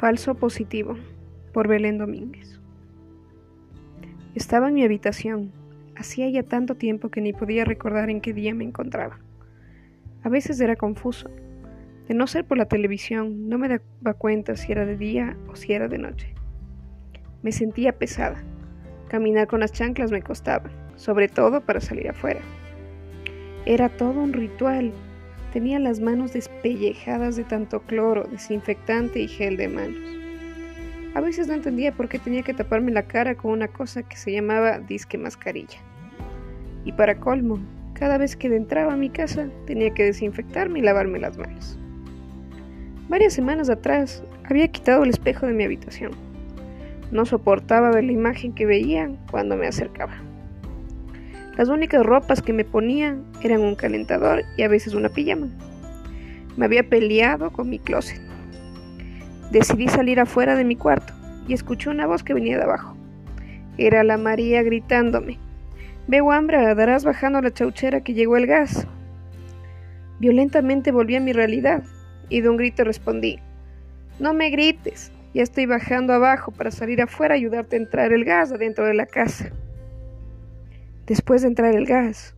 Falso positivo por Belén Domínguez. Estaba en mi habitación. Hacía ya tanto tiempo que ni podía recordar en qué día me encontraba. A veces era confuso. De no ser por la televisión, no me daba cuenta si era de día o si era de noche. Me sentía pesada. Caminar con las chanclas me costaba, sobre todo para salir afuera. Era todo un ritual Tenía las manos despellejadas de tanto cloro, desinfectante y gel de manos. A veces no entendía por qué tenía que taparme la cara con una cosa que se llamaba disque mascarilla. Y para colmo, cada vez que entraba a mi casa tenía que desinfectarme y lavarme las manos. Varias semanas atrás había quitado el espejo de mi habitación. No soportaba ver la imagen que veía cuando me acercaba. Las únicas ropas que me ponía eran un calentador y a veces una pijama. Me había peleado con mi closet. Decidí salir afuera de mi cuarto y escuché una voz que venía de abajo. Era la María gritándome. Veo hambre, darás bajando la chauchera que llegó el gas. Violentamente volví a mi realidad y de un grito respondí. No me grites, ya estoy bajando abajo para salir afuera y ayudarte a entrar el gas adentro de la casa. Después de entrar el gas,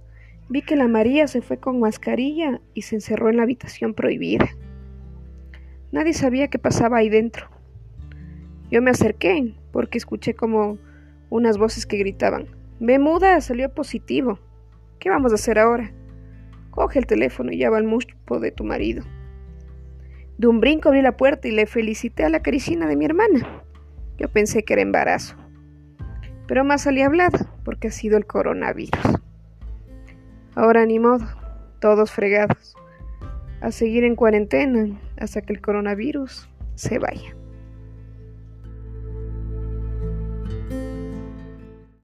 vi que la María se fue con mascarilla y se encerró en la habitación prohibida. Nadie sabía qué pasaba ahí dentro. Yo me acerqué porque escuché como unas voces que gritaban, Ve muda, salió positivo. ¿Qué vamos a hacer ahora? Coge el teléfono y llama al muspo de tu marido. De un brinco abrí la puerta y le felicité a la caricina de mi hermana. Yo pensé que era embarazo pero más salí hablada porque ha sido el coronavirus. Ahora ni modo, todos fregados. A seguir en cuarentena hasta que el coronavirus se vaya.